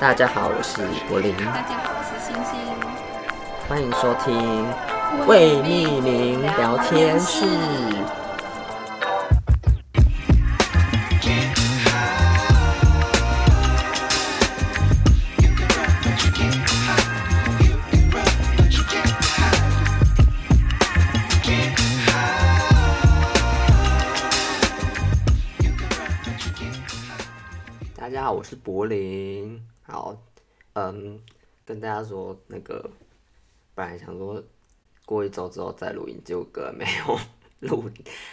大家好，我是柏林。大家好，我是星星。欢迎收听未命名聊天室。大家好，我是柏林。好，嗯，跟大家说，那个本来想说过一周之后再录音，结果没有 录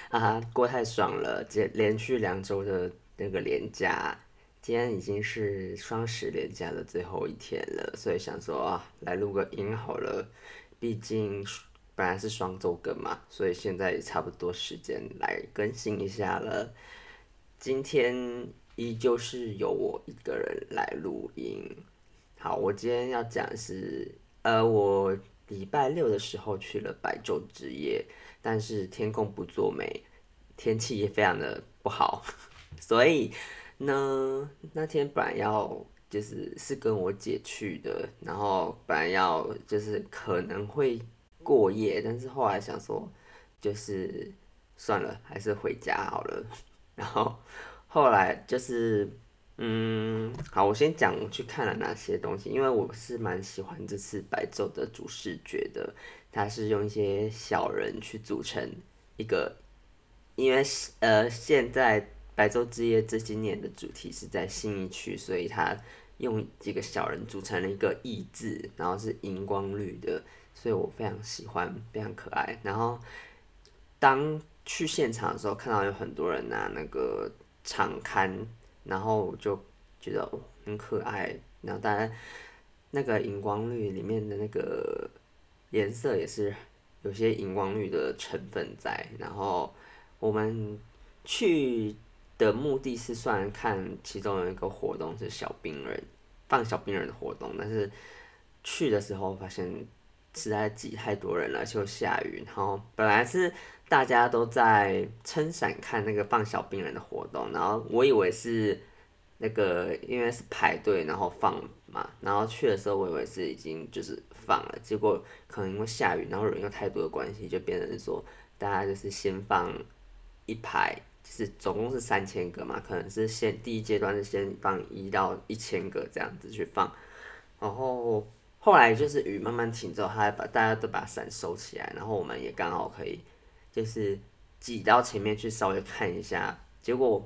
啊，过太爽了，连连续两周的那个连假，今天已经是双十连假的最后一天了，所以想说啊，来录个音好了，毕竟本来是双周更嘛，所以现在也差不多时间来更新一下了，今天。依旧是由我一个人来录音。好，我今天要讲是，呃，我礼拜六的时候去了白昼之夜，但是天公不作美，天气也非常的不好，所以呢，那天本来要就是是跟我姐去的，然后本来要就是可能会过夜，但是后来想说，就是算了，还是回家好了，然后。后来就是，嗯，好，我先讲我去看了哪些东西，因为我是蛮喜欢这次白昼的主视觉的，它是用一些小人去组成一个，因为呃现在白昼之夜这今年的主题是在信义区，所以它用几个小人组成了一个意字，然后是荧光绿的，所以我非常喜欢，非常可爱。然后当去现场的时候，看到有很多人拿那个。场刊，然后就觉得很可爱，然后当然那个荧光绿里面的那个颜色也是有些荧光绿的成分在，然后我们去的目的是算看其中有一个活动是小冰人放小冰人的活动，但是去的时候发现实在挤太多人了，就下雨，然后本来是。大家都在撑伞看那个放小冰人的活动，然后我以为是那个因为是排队然后放嘛，然后去的时候我以为是已经就是放了，结果可能因为下雨，然后人又太多的关系，就变成说大家就是先放一排，就是总共是三千个嘛，可能是先第一阶段是先放一到一千个这样子去放，然后后来就是雨慢慢停之后，他把大家都把伞收起来，然后我们也刚好可以。就是挤到前面去稍微看一下，结果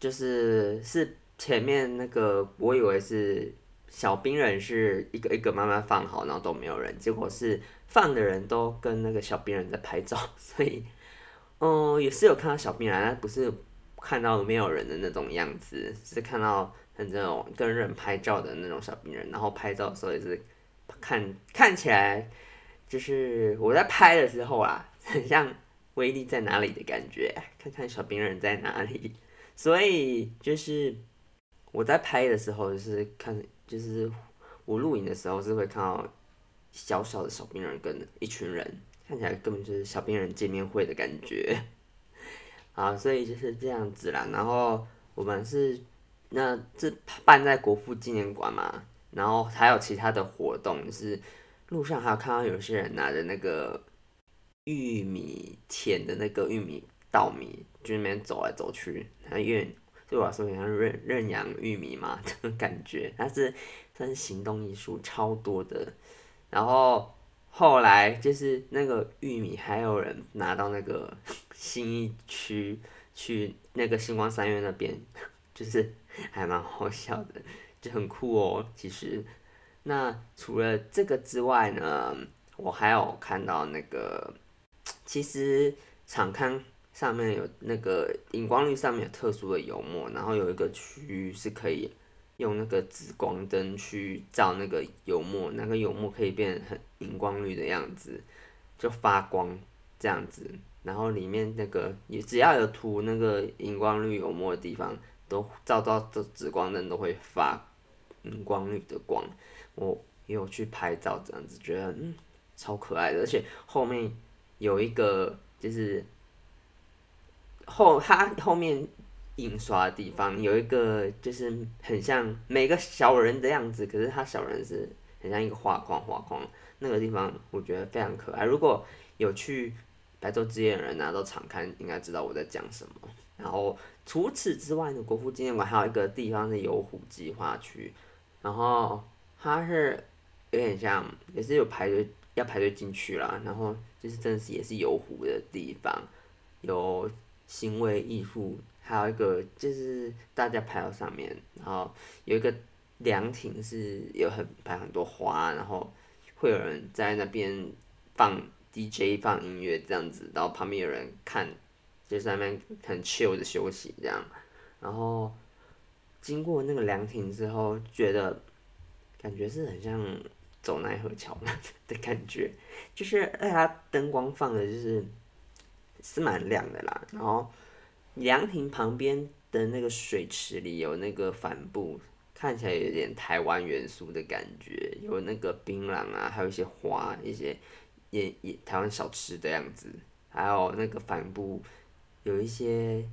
就是是前面那个，我以为是小冰人是一个一个慢慢放好，然后都没有人，结果是放的人都跟那个小冰人在拍照，所以嗯也是有看到小冰人，但不是看到没有人的那种样子，是看到很这种跟人拍照的那种小冰人，然后拍照的时候也是看看起来就是我在拍的时候啊。很像威力在哪里的感觉，看看小冰人在哪里。所以就是我在拍的时候，就是看，就是我录影的时候是会看到小小的小兵人跟一群人，看起来根本就是小兵人见面会的感觉。好，所以就是这样子啦。然后我们是那这办在国父纪念馆嘛，然后还有其他的活动，就是路上还有看到有些人拿着那个。玉米田的那个玉米稻米，就那边走来走去，它因为对我来说像认认养玉米嘛 的感觉，它是算是行动艺术超多的。然后后来就是那个玉米，还有人拿到那个 新义区去那个星光三院那边，就是还蛮好笑的，就很酷哦。其实，那除了这个之外呢，我还有看到那个。其实场刊上面有那个荧光绿，上面有特殊的油墨，然后有一个区域是可以用那个紫光灯去照那个油墨，那个油墨可以变很荧光绿的样子，就发光这样子。然后里面那个也只要有涂那个荧光绿油墨的地方，都照到这紫光灯都会发荧光绿的光。我也有去拍照，这样子觉得嗯超可爱的，而且后面。有一个就是后，它后面印刷的地方，有一个就是很像每个小人的样子，可是他小人是很像一个画框画框，那个地方我觉得非常可爱。如果有去白昼之夜的人啊，都常看，应该知道我在讲什么。然后除此之外呢，国父纪念馆还有一个地方是游湖计划区，然后它是有点像，也是有排队要排队进去啦。然后就是真的是也是游湖的地方，有行为艺术，还有一个就是大家排到上面，然后有一个凉亭是有很排很多花，然后会有人在那边放 DJ 放音乐这样子，然后旁边有人看。就在那边很 chill 的休息这样，然后经过那个凉亭之后，觉得感觉是很像走奈何桥的感觉，就是哎它灯光放的就是是蛮亮的啦。然后凉亭旁边的那个水池里有那个帆布，看起来有点台湾元素的感觉，有那个槟榔啊，还有一些花，一些也也台湾小吃的样子，还有那个帆布。有一些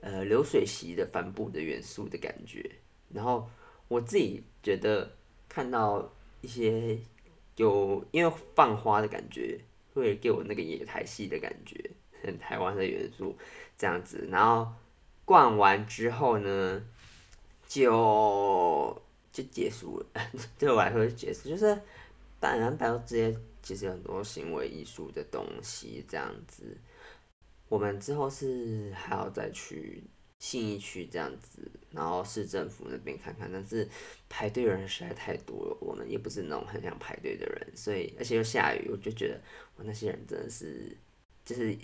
呃流水席的帆布的元素的感觉，然后我自己觉得看到一些有因为放花的感觉，会给我那个野台戏的感觉，很台湾的元素这样子。然后逛完之后呢，就就结束了，对我来说就结束，就是当然白昼之夜其实很多行为艺术的东西这样子。我们之后是还要再去信义区这样子，然后市政府那边看看，但是排队人实在太多了，我们也不是那种很想排队的人，所以而且又下雨，我就觉得我那些人真的是就是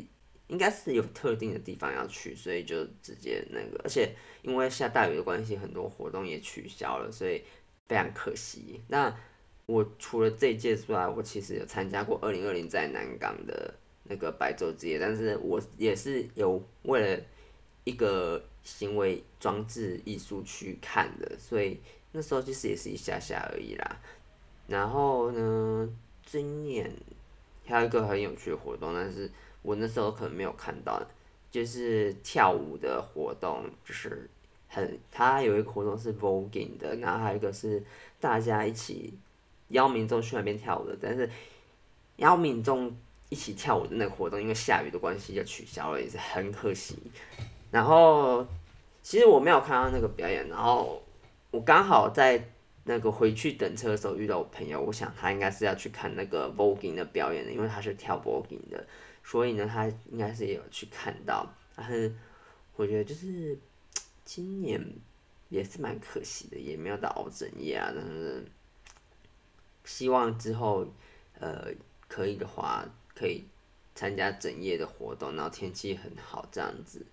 应该是有特定的地方要去，所以就直接那个，而且因为下大雨的关系，很多活动也取消了，所以非常可惜。那我除了这一届之外，我其实有参加过二零二零在南港的。那个白昼之夜，但是我也是有为了一个行为装置艺术去看的，所以那时候其实也是一下下而已啦。然后呢，今年还有一个很有趣的活动，但是我那时候可能没有看到，就是跳舞的活动，就是很，它有一个活动是 voguing 的，然后还有一个是大家一起邀民众去那边跳舞的，但是邀民众。一起跳舞的那个活动，因为下雨的关系就取消了，也是很可惜。然后，其实我没有看到那个表演，然后我刚好在那个回去等车的时候遇到我朋友，我想他应该是要去看那个 voguing 的表演的，因为他是跳 voguing 的，所以呢，他应该是也有去看到。但是我觉得就是今年也是蛮可惜的，也没有到整夜啊。但是希望之后呃可以的话。可以参加整夜的活动，然后天气很好这样子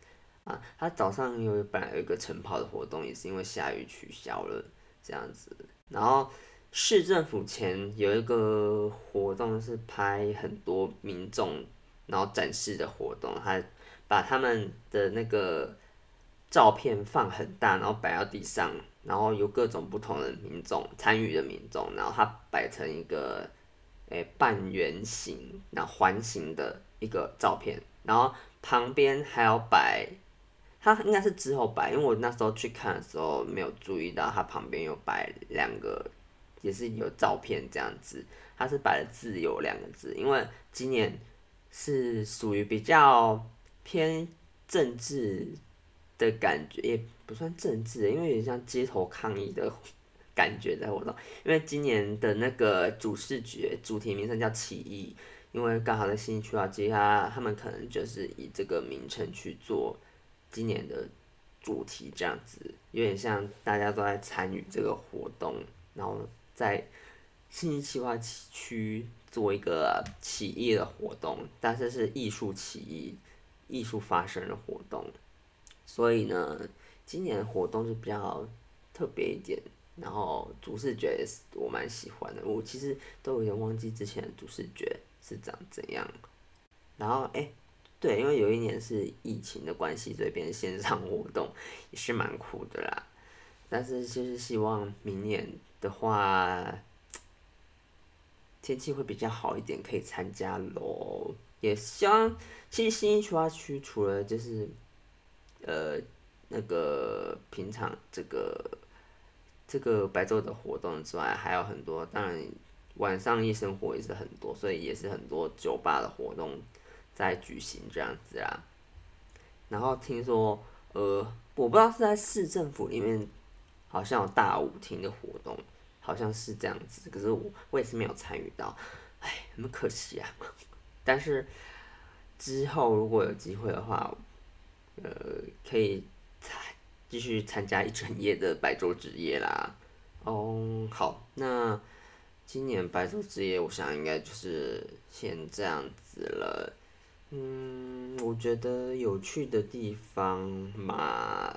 啊。他早上有本来有一个晨跑的活动，也是因为下雨取消了这样子。然后市政府前有一个活动是拍很多民众然后展示的活动，他把他们的那个照片放很大，然后摆到地上，然后有各种不同的民众参与的民众，然后他摆成一个。诶，半圆形，然后环形的一个照片，然后旁边还要摆，它应该是之后摆，因为我那时候去看的时候没有注意到，它旁边有摆两个，也是有照片这样子，它是摆了“自由”两个字，因为今年是属于比较偏政治的感觉，也不算政治，因为有点像街头抗议的。感觉在活动，因为今年的那个主视觉主题名称叫起义，因为刚好在新区啊，接下来他们可能就是以这个名称去做今年的主题，这样子有点像大家都在参与这个活动，然后在新计划区做一个起义的活动，但是是艺术起义、艺术发生的活动，所以呢，今年的活动就比较特别一点。然后主视觉也是我蛮喜欢的，我其实都有点忘记之前的主视觉是长怎样。然后哎，对，因为有一年是疫情的关系，所以变成线上活动也是蛮酷的啦。但是就是希望明年的话，天气会比较好一点，可以参加咯。也希望其实新一区区除了就是呃那个平常这个这个白昼的活动之外，还有很多，当然晚上夜生活也是很多，所以也是很多酒吧的活动在举行这样子啊。然后听说，呃，我不知道是在市政府里面，好像有大舞厅的活动，好像是这样子。可是我我也是没有参与到，哎，很可惜啊。但是之后如果有机会的话，呃，可以继续参加一整夜的白昼之夜啦。哦，好，那今年白昼之夜，我想应该就是先这样子了。嗯，我觉得有趣的地方嘛，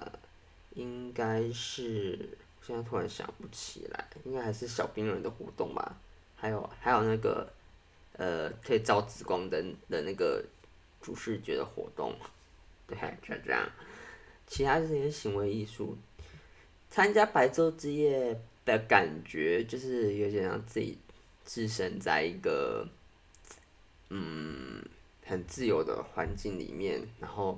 应该是现在突然想不起来，应该还是小兵人的活动吧，还有还有那个呃可以照紫光灯的那个主视觉的活动，对，就这样。其他这些行为艺术，参加白昼之夜的感觉就是有点让自己置身在一个嗯。很自由的环境里面，然后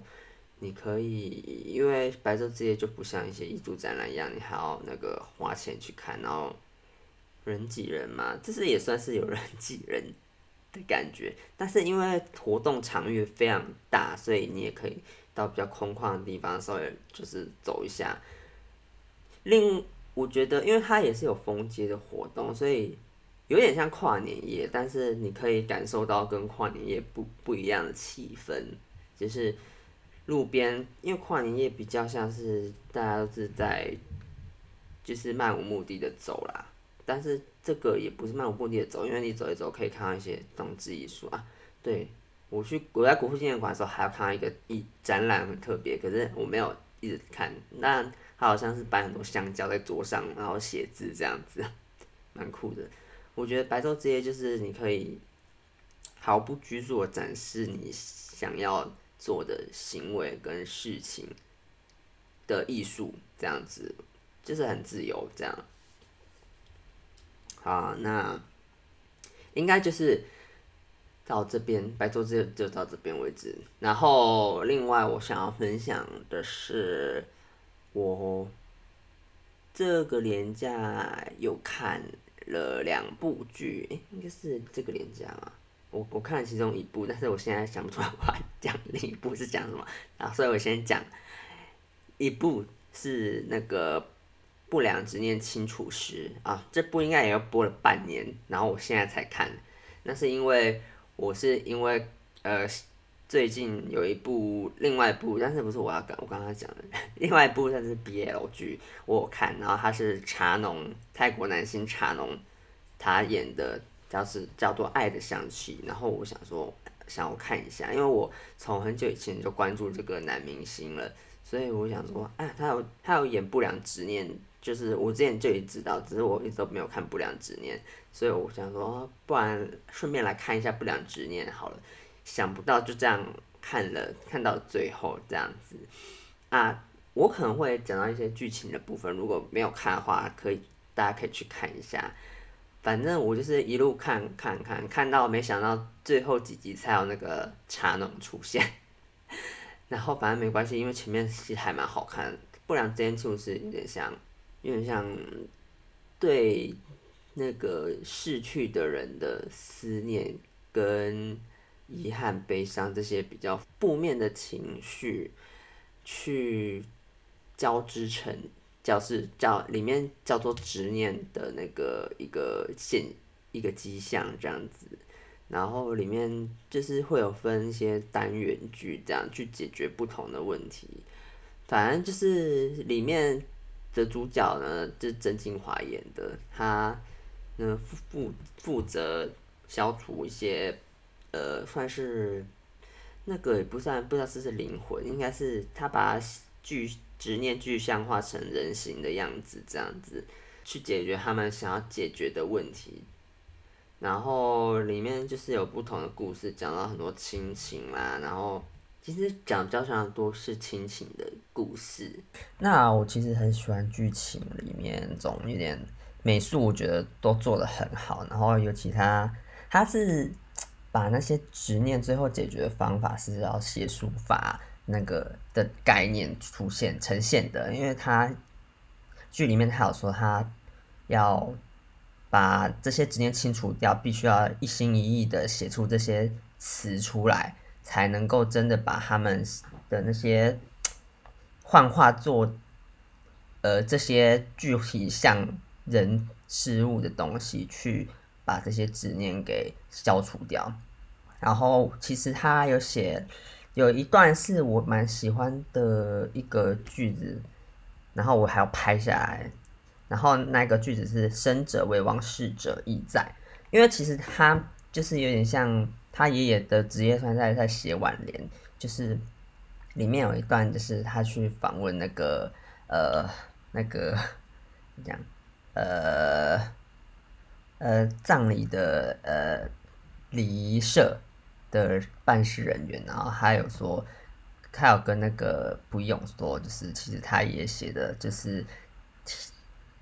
你可以，因为白昼之夜就不像一些艺术展览一样，你还要那个花钱去看，然后人挤人嘛，这是也算是有人挤人的感觉。但是因为活动场域非常大，所以你也可以到比较空旷的地方稍微就是走一下。另我觉得，因为它也是有封街的活动，所以。有点像跨年夜，但是你可以感受到跟跨年夜不不一样的气氛，就是路边，因为跨年夜比较像是大家都是在，就是漫无目的的走啦，但是这个也不是漫无目的的走，因为你走一走可以看到一些装置艺术啊。对，我去我在国父纪念馆的时候，还要看到一个一展览很特别，可是我没有一直看，那它好像是摆很多香蕉在桌上，然后写字这样子，蛮酷的。我觉得白昼之夜就是你可以毫不拘束的展示你想要做的行为跟事情的艺术，这样子就是很自由这样。好，那应该就是到这边白昼之夜就到这边为止。然后另外我想要分享的是，我这个连假有看。了两部剧，应该是这个连假嘛。我我看了其中一部，但是我现在想不出来我要讲另一部是讲什么，然后所以我先讲一部是那个《不良执念清除师》啊，这部应该也要播了半年，然后我现在才看，那是因为我是因为呃最近有一部另外一部，但是不是我要讲，我刚刚讲的另外一部，它是 BL 剧，我有看，然后他是茶农。泰国男星茶农，他演的叫是叫做《爱的香气》，然后我想说，想要看一下，因为我从很久以前就关注这个男明星了，所以我想说，哎，他有他有演《不良执念》，就是我之前就已经知道，只是我一直都没有看《不良执念》，所以我想说，不然顺便来看一下《不良执念》好了，想不到就这样看了，看到最后这样子，啊，我可能会讲到一些剧情的部分，如果没有看的话，可以。大家可以去看一下，反正我就是一路看看看，看到没想到最后几集才有那个茶农出现，然后反正没关系，因为前面其实还蛮好看，不良之间就是有点像，有点像对那个逝去的人的思念跟遗憾、悲伤这些比较负面的情绪去交织成。叫是叫里面叫做执念的那个一个现一个迹象这样子，然后里面就是会有分一些单元剧这样去解决不同的问题，反正就是里面的主角呢，就是曾敬驊演的，他呢负负负责消除一些呃算是那个也不算不知道是不是灵魂，应该是他把具。执念具象化成人形的样子，这样子去解决他们想要解决的问题。然后里面就是有不同的故事，讲到很多亲情啦。然后其实讲比较常多是亲情的故事。那我其实很喜欢剧情里面总有点美术，我觉得都做的很好。然后尤其他，他是把那些执念最后解决的方法是要写书法。那个的概念出现呈现的，因为他剧里面他有说他要把这些执念清除掉，必须要一心一意的写出这些词出来，才能够真的把他们的那些幻化做呃这些具体像人事物的东西，去把这些执念给消除掉。然后其实他有写有一段是我蛮喜欢的一个句子，然后我还要拍下来。然后那个句子是“生者为王，逝者亦在”，因为其实他就是有点像他爷爷的职业，算在在写挽联，就是里面有一段就是他去访问那个呃那个 怎么讲呃呃葬礼的呃礼仪社。的办事人员，然后还有说，他有跟那个不用说，就是其实他也写的，就是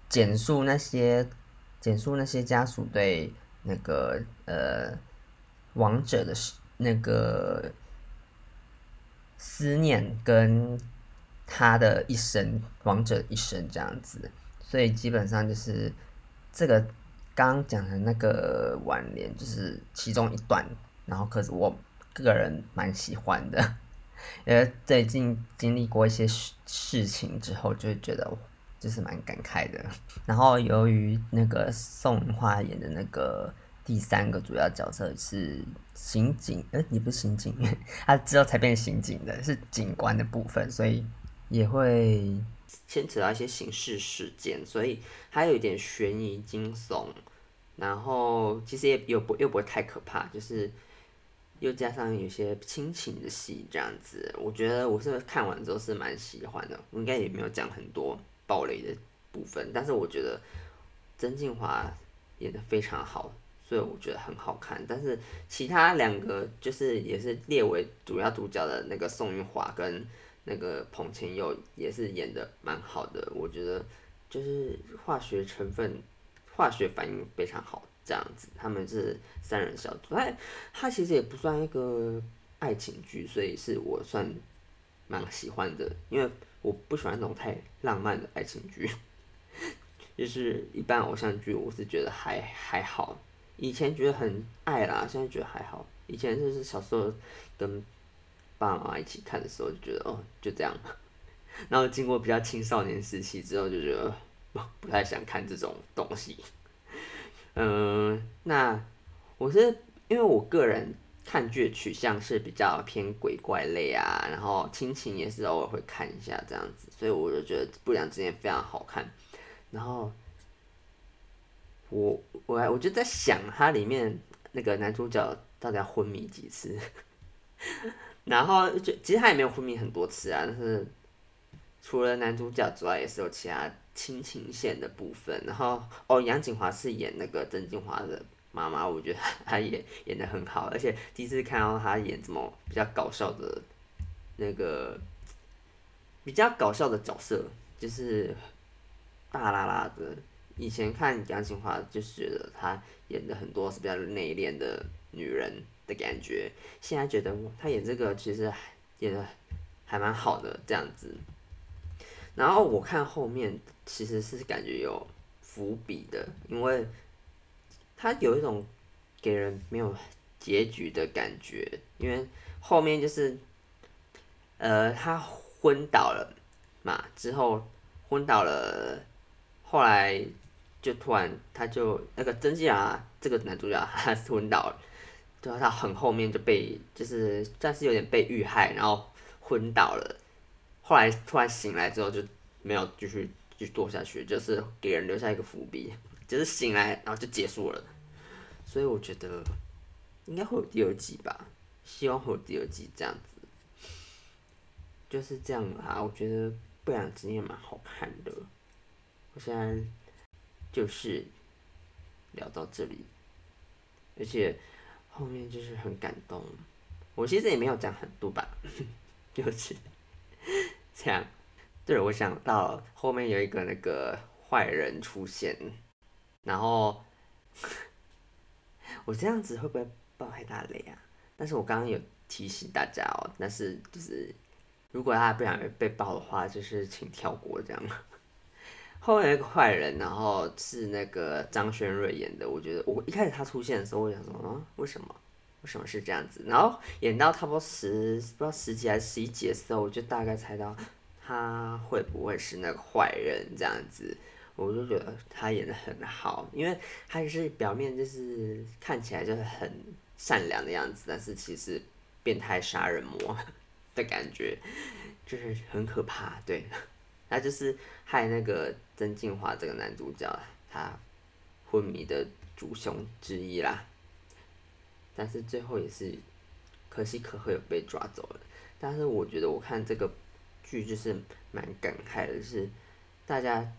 简述那些简述那些家属对那个呃亡者的那个思念跟他的一生，亡者一生这样子，所以基本上就是这个刚讲的那个挽联，就是其中一段。然后，可是我个人蛮喜欢的，因为最近经历过一些事事情之后，就会觉得就是蛮感慨的。然后，由于那个宋芸樺演的那个第三个主要角色是刑警，呃，也不是刑警，他之后才变刑警的，是警官的部分，所以也会牵扯到一些刑事事件，所以还有一点悬疑惊悚。然后，其实也又不又不会太可怕，就是。又加上有些亲情的戏，这样子，我觉得我是看完之后是蛮喜欢的。我应该也没有讲很多暴雷的部分，但是我觉得曾敬华演得非常好，所以我觉得很好看。但是其他两个就是也是列为主要主角的那个宋运华跟那个彭千佑也是演的蛮好的，我觉得就是化学成分、化学反应非常好。这样子，他们是三人小组。哎，他其实也不算一个爱情剧，所以是我算蛮喜欢的。因为我不喜欢那种太浪漫的爱情剧，就是一般偶像剧，我是觉得还还好。以前觉得很爱啦，现在觉得还好。以前就是小时候跟爸妈一起看的时候，就觉得哦，就这样。然后经过比较青少年时期之后，就觉得不太想看这种东西。嗯，那我是因为我个人看剧的取向是比较偏鬼怪类啊，然后亲情也是偶尔会看一下这样子，所以我就觉得《不良执念》非常好看。然后我我我就在想，它里面那个男主角到底要昏迷几次？然后就其实他也没有昏迷很多次啊，但是除了男主角之外，也是有其他。亲情线的部分，然后哦，杨谨华是演那个曾敬驊的妈妈，我觉得她也演得很好，而且第一次看到她演这么比较搞笑的，那个比较搞笑的角色，就是大啦啦的。以前看杨谨华，就是觉得她演的很多是比较内敛的女人的感觉，现在觉得她演这个其实演的还蛮好的，这样子。然后我看后面其实是感觉有伏笔的，因为她有一种给人没有结局的感觉，因为后面就是，呃，他昏倒了嘛，之后昏倒了，后来就突然他就那个曾敬驊这个男主角他昏倒了，就他很后面就被就是算是有点被遇害，然后昏倒了。后来突然醒来之后就没有继续继续做下去，就是给人留下一个伏笔，就是醒来然后就结束了。所以我觉得应该会有第二季吧，希望会有第二季这样子。就是这样啊，我觉得不良执念蛮好看的。我现在就是聊到这里，而且后面就是很感动。我其实也没有讲很多吧，就是。这样，对了，我想到后面有一个那个坏人出现，然后 我这样子会不会爆太大雷啊？但是我刚刚有提醒大家哦，但是就是如果大家不想被爆的话，就是请跳过这样。后面那个坏人，然后是那个张轩睿演的。我觉得我一开始他出现的时候，我想说啊，为什么？为什么是这样子？然后演到差不多十不知道十几还是十一集的时候，我就大概猜到他会不会是那个坏人这样子。我就觉得他演得很好，因为他就是表面就是看起来就是很善良的样子，但是其实变态杀人魔的感觉就是很可怕。对，他就是害那个曾敬驊这个男主角他昏迷的主凶之一啦。但是最后也是可喜可贺有被抓走了。但是我觉得我看这个剧就是蛮感慨的，是大家。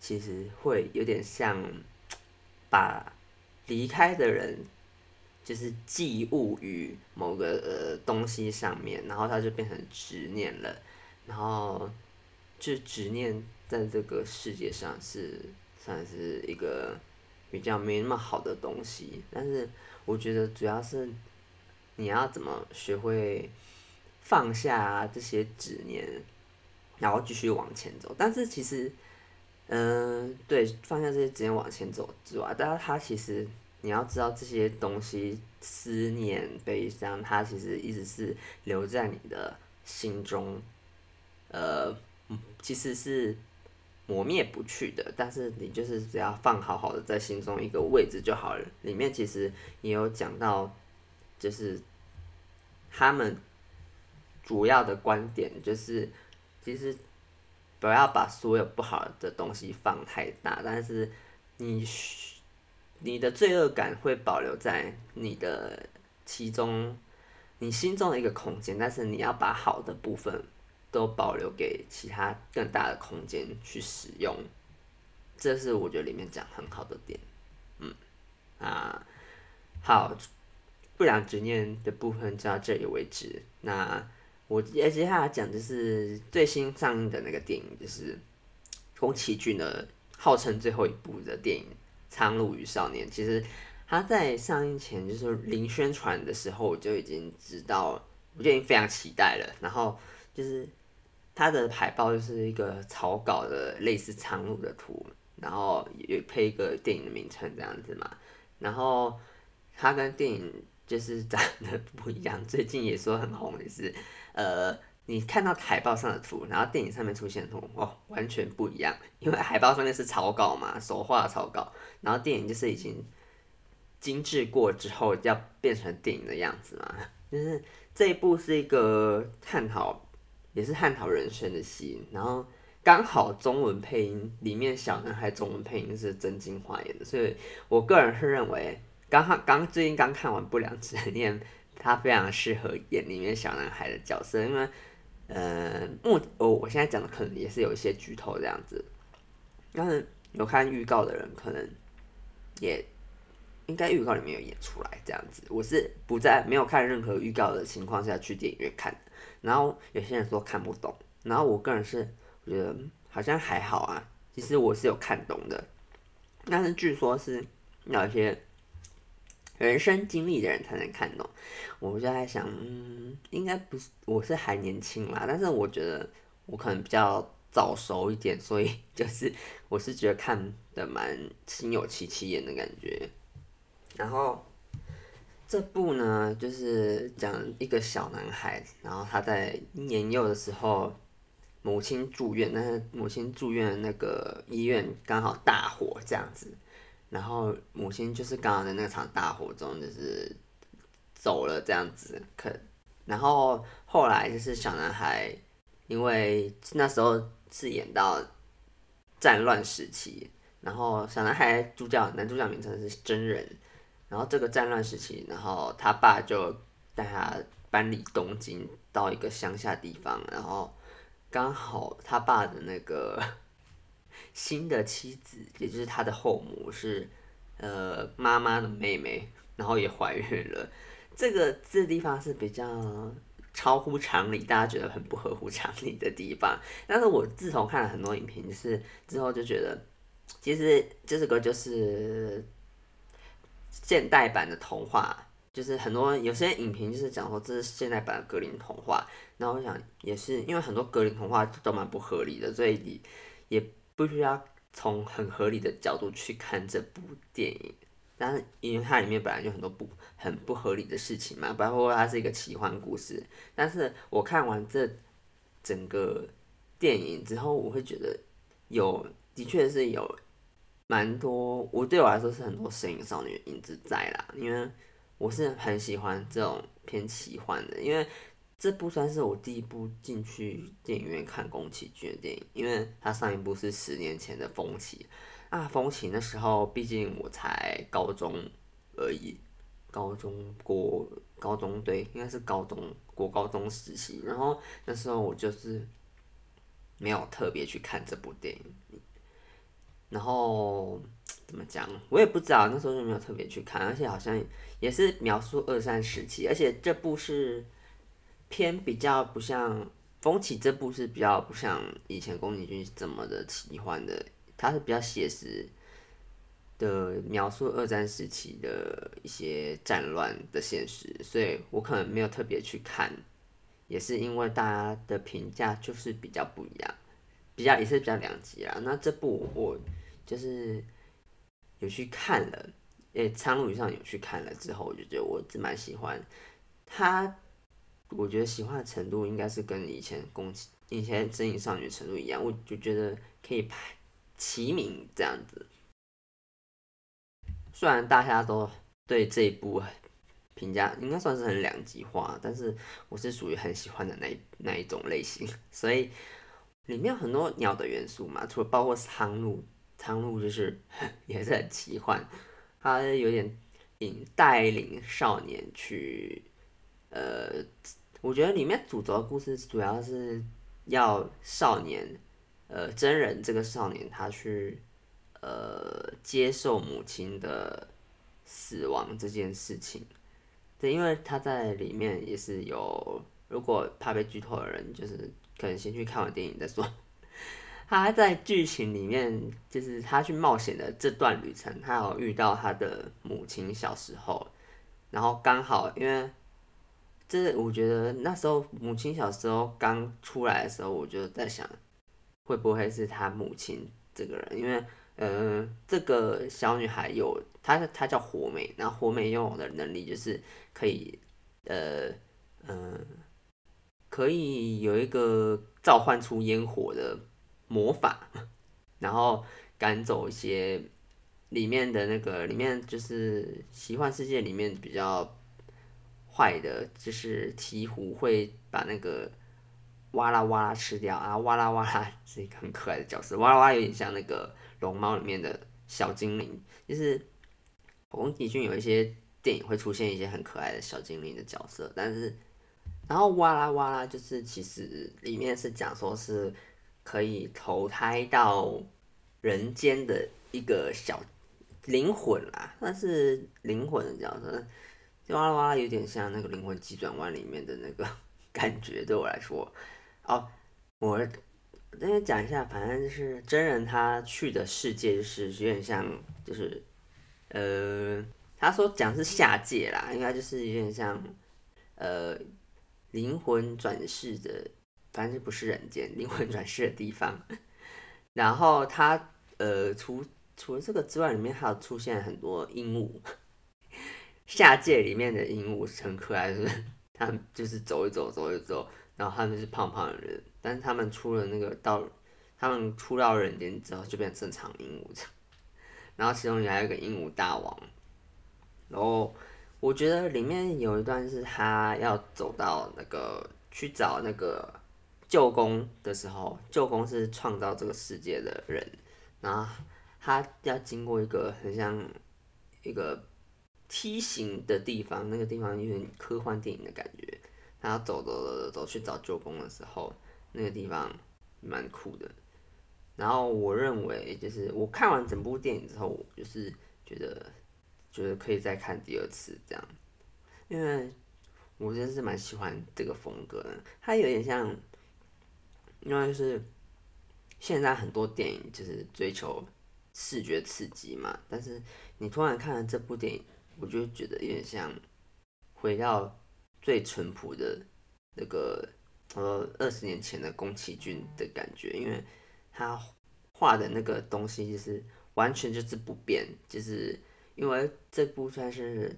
其实会有点像把离开的人，就是寄物于某个呃东西上面，然后他就变成执念了，然后就执念在这个世界上是算是一个比较没那么好的东西。但是我觉得主要是你要怎么学会放下这些执念，然后继续往前走。但是其实。嗯，对，放下这些，执念往前走之外，但是他其实你要知道这些东西，思念、悲伤，它其实一直是留在你的心中，呃，其实是磨灭不去的。但是你就是只要放好好的在心中一个位置就好了。里面其实也有讲到，就是他们主要的观点就是，其实。不要把所有不好的东西放太大，但是你你的罪恶感会保留在你的其中，你心中的一个空间，但是你要把好的部分都保留给其他更大的空间去使用，这是我觉得里面讲很好的点，嗯啊，好，不良执念的部分就到这里为止，那。我接接下来讲就是最新上映的那个电影，就是宫崎骏的号称最后一部的电影《苍鹭与少年》。其实他在上映前，就是零宣传的时候，我就已经知道，我就已经非常期待了。然后就是他的海报就是一个草稿的类似苍鹭的图，然后也配一个电影的名称这样子嘛。然后他跟电影就是长得不一样，最近也说很红的是。呃，你看到海报上的图，然后电影上面出现的图，哦，完全不一样。因为海报上面是草稿嘛，手画草稿，然后电影就是已经精致过之后要变成电影的样子嘛。就是这一部是一个探讨，也是探讨人生的戏。然后刚好中文配音里面小男孩中文配音是曾敬驊演的，所以我个人是认为，刚刚刚最近刚看完《不良执念》。他非常适合演里面小男孩的角色，因为，呃，目哦，我现在讲的可能也是有一些剧透这样子，但是有看预告的人可能也应该预告里面有演出来这样子。我是不在没有看任何预告的情况下去电影院看，然后有些人说看不懂，然后我个人是我觉得好像还好啊，其实我是有看懂的，但是据说是有一些。人生经历的人才能看懂，我就在想，嗯，应该不是，我是还年轻啦，但是我觉得我可能比较早熟一点，所以就是我是觉得看的蛮心有戚戚焉的感觉。然后这部呢，就是讲一个小男孩，然后他在年幼的时候，母亲住院，但是母亲住院那个医院刚好大火这样子。然后母亲就是刚好在那场大火中就是走了这样子，可然后后来就是小男孩，因为那时候是演到战乱时期，然后小男孩主角男主角名称是真人，然后这个战乱时期，然后他爸就带他搬离东京到一个乡下地方，然后刚好他爸的那个。新的妻子，也就是他的后母，是呃妈妈的妹妹，然后也怀孕了。这个这地方是比较超乎常理，大家觉得很不合乎常理的地方。但是我自从看了很多影评，是之后就觉得，其实这首歌就是现代版的童话就是很多有些影评就是讲说这是现代版的格林童话，然后我想也是因为很多格林童话都蛮不合理的，所以你也不需要从很合理的角度去看这部电影。但是因为它里面本来就很多不很不合理的事情嘛，包括它是一个奇幻故事。但是我看完这整个电影之后，我会觉得有的确是有蛮多，我对我来说是很多神隐少女的影子在啦，因为。我是很喜欢这种偏奇幻的，因为这部算是我第一部进去电影院看宫崎骏的电影，因为他上一部是十年前的《风起》啊，《风起》那时候毕竟我才高中而已，高中国高中对，应该是高中国高中时期，然后那时候我就是没有特别去看这部电影，然后。怎么讲？我也不知道，那时候就没有特别去看，而且好像也是描述二战时期，而且这部是偏比较不像《风起》这部是比较不像以前宫崎骏这么的奇幻的，它是比较写实的描述二战时期的一些战乱的现实，所以我可能没有特别去看，也是因为大家的评价就是比较不一样，比较也是比较两极啊。那这部我就是。有去看了，诶，《苍鹭与少年》有去看了之后，我就觉得我是蛮喜欢他。我觉得喜欢的程度应该是跟以前宫崎、以前《真影少女》程度一样，我就觉得可以排齐名这样子。虽然大家都对这一部评价应该算是很两极化，但是我是属于很喜欢的那一那一种类型，所以里面有很多鸟的元素嘛，除了包括苍鹭。苍鹭就是 也是很奇幻，他有点引带领少年去，呃，我觉得里面主轴的故事主要是要少年，呃，真人这个少年他去，呃，接受母亲的死亡这件事情。对，因为他在里面也是有，如果怕被剧透的人，就是可能先去看完电影再说。他在剧情里面，就是他去冒险的这段旅程，他有遇到他的母亲小时候，然后刚好因为，这我觉得那时候母亲小时候刚出来的时候，我就在想，会不会是他母亲这个人？因为，呃，这个小女孩有她，她叫火美，然后火美拥有的能力就是可以，呃，嗯、呃，可以有一个召唤出烟火的。魔法，然后赶走一些里面的那个里面就是奇幻世界里面比较坏的，就是鹈鹕会把那个哇啦哇啦吃掉啊！哇啦哇啦是一个很可爱的角色，哇啦哇啦有点像那个龙猫里面的小精灵，就是宫崎骏有一些电影会出现一些很可爱的小精灵的角色，但是然后哇啦哇啦就是其实里面是讲说是。可以投胎到人间的一个小灵魂啦，但是灵魂的角色，就哇啦哇啦有点像那个《灵魂急转弯》里面的那个 感觉，对我来说。哦，我跟你讲一下，反正就是真人他去的世界就是有点像，就是呃，他说讲是下界啦，应该就是有点像呃灵魂转世的。反正不是人间灵魂转世的地方，然后他呃，除除了这个之外，里面还有出现很多鹦鹉，下界里面的鹦鹉很可爱，是他们就是走一走，走一走，然后他们是胖胖的人，但是他们出了那个到，他们出到人间之后就变成正常鹦鹉，然后其中也还有一个鹦鹉大王，然后我觉得里面有一段是他要走到那个去找那个。舅公的时候，舅公是创造这个世界的人，然后他要经过一个很像一个梯形的地方，那个地方有点科幻电影的感觉。他要走走走走走去找舅公的时候，那个地方蛮酷的。然后我认为，就是我看完整部电影之后，我就是觉得觉得可以再看第二次这样，因为我真是蛮喜欢这个风格的，它有点像。因为是现在很多电影就是追求视觉刺激嘛，但是你突然看了这部电影，我就觉得有点像回到最淳朴的那个呃二十年前的宫崎骏的感觉，因为他画的那个东西就是完全就是不变，就是因为这部算是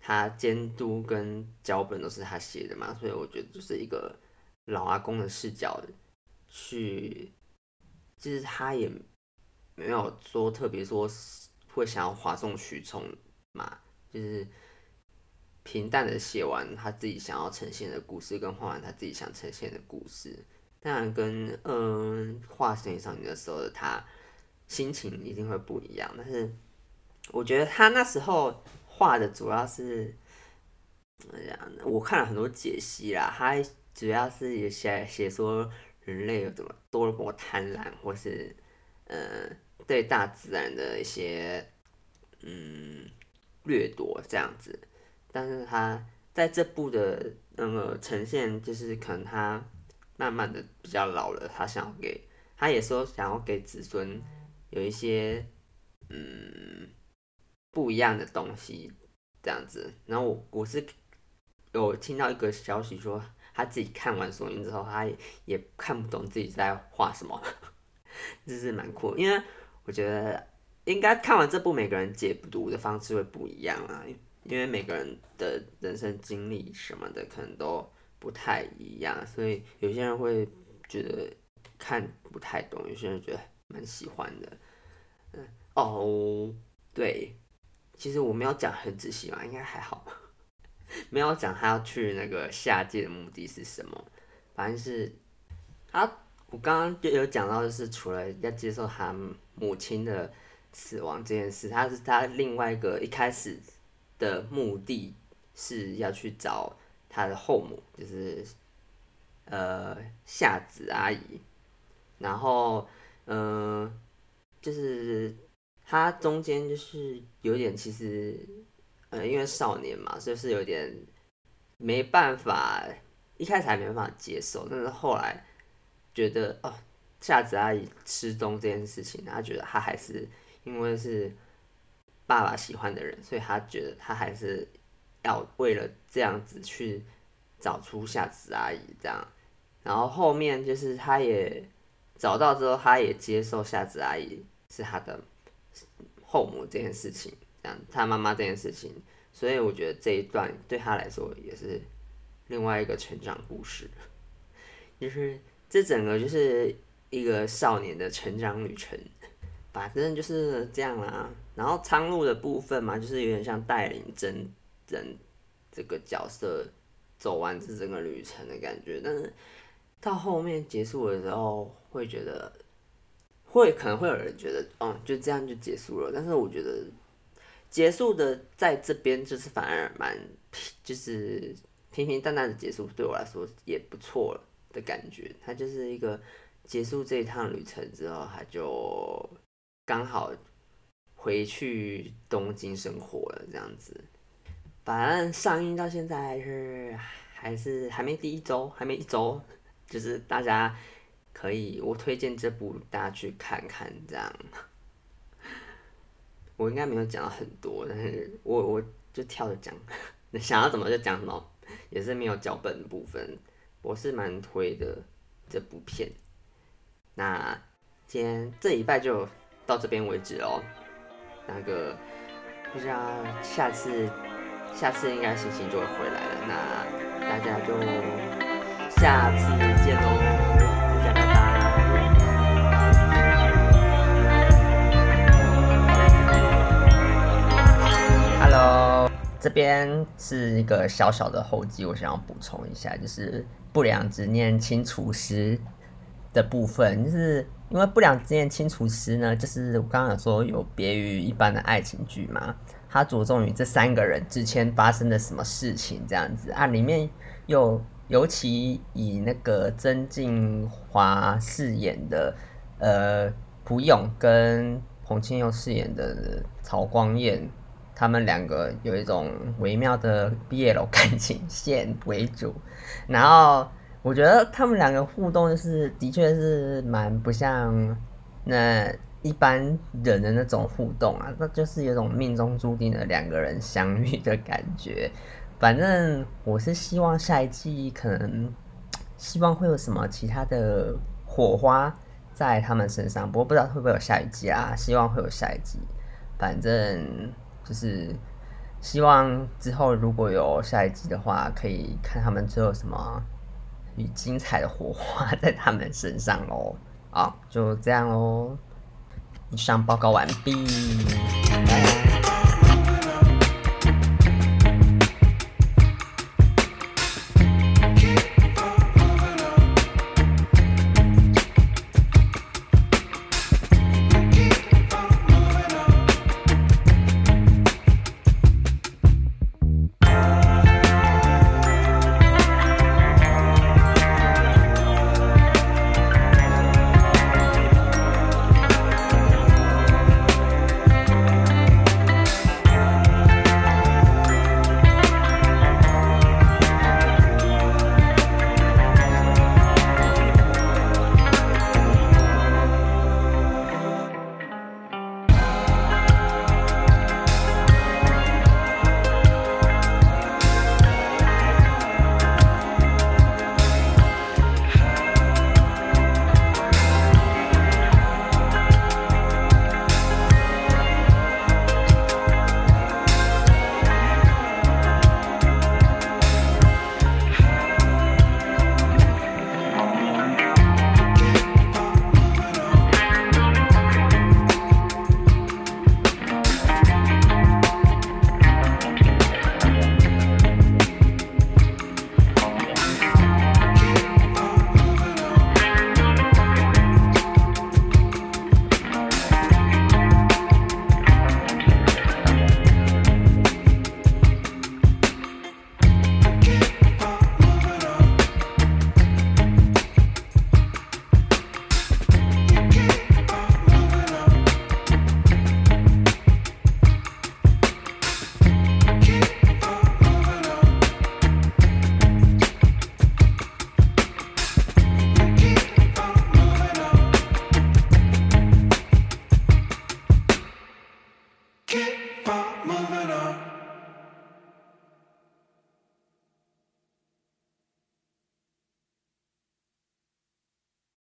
他监督跟脚本都是他写的嘛，所以我觉得就是一个老阿公的视角去，就是他也没有说特别说会想要哗众取宠嘛，就是。平淡的写完他自己想要呈现的故事，跟画完他自己想呈现的故事，当然跟嗯画《神隐少女》的时候的他心情一定会不一样。但是我觉得他那时候画的主要是怎么样？我看了很多解析啦，他主要是也写写说人类有怎么多么贪婪，或是呃对大自然的一些嗯掠夺这样子。但是他在这部的那个呈现，就是可能他慢慢的比较老了，他想要给，他也说想要给子孙有一些嗯不一样的东西这样子。然后我我是有听到一个消息说，他自己看完索引之后，他也看不懂自己在画什么，这是蛮酷。因为我觉得应该看完这部，每个人解读的方式会不一样啊。因为每个人的人生经历什么的可能都不太一样，所以有些人会觉得看不太懂，有些人觉得蛮喜欢的。嗯，哦，对，其实我没有讲很仔细嘛，应该还好吧，没有讲他要去那个下界的目的是什么。反正是他，我刚刚就有讲到，就是除了要接受他母亲的死亡这件事，他是他另外一个一开始。的目的是要去找他的后母，就是呃夏子阿姨，然后嗯、就是他中间就是有点其实呃因为少年嘛，所以是有点没办法，一开始还没办法接受，但是后来觉得哦夏子阿姨失踪这件事情，他觉得他还是因为是。爸爸喜欢的人，所以他觉得他还是要为了这样子去找出夏子阿姨这样，然后后面就是他也找到之后，他也接受夏子阿姨是他的后母这件事情，这样他妈妈这件事情，所以我觉得这一段对他来说也是另外一个成长故事，就是这整个就是一个少年的成长旅程。反正就是这样啦，然后苍鹭的部分嘛，就是有点像带领真人这个角色走完这整个旅程的感觉，但是到后面结束的时候，会觉得会可能会有人觉得，嗯，就这样就结束了。但是我觉得结束的在这边就是反而蛮就是平平淡淡的结束，对我来说也不错的感觉。它就是一个结束这一趟旅程之后，它就。刚好回去东京生活了，这样子。反正上映到现在是还是还没第一周，还没一周，就是大家可以，我推荐这部大家去看看，这样。我应该没有讲到很多，但是我我就跳着讲，想要怎么就讲什么，也是没有脚本部分。我是蛮推的这部片。那今天这礼拜就。到这边为止哦，那个不知道下次下次应该星星就会回来了，那大家就下次见喽，边是一个小小的后记，我想要补充一下，就是不良执念清除师的部分，就是。因为不良执念清除师呢，就是我刚刚有说有别于一般的爱情剧嘛，它着重于这三个人之前发生的什么事情这样子啊，里面又尤其以那个曾敬驊饰演的呃朴勇跟彭千佑饰演的曹光彦，他们两个有一种微妙的 BL 感情线为主，然后。我觉得他们两个互动就是，的确是蛮不像那一般人的那种互动啊，那就是有种命中注定的两个人相遇的感觉。反正我是希望下一季可能希望会有什么其他的火花在他们身上，不过不知道会不会有下一季啊？希望会有下一季。反正就是希望之后如果有下一季的话，可以看他们最后什么与精彩的火花在他们身上喽。啊，就这样喽。以上报告完毕。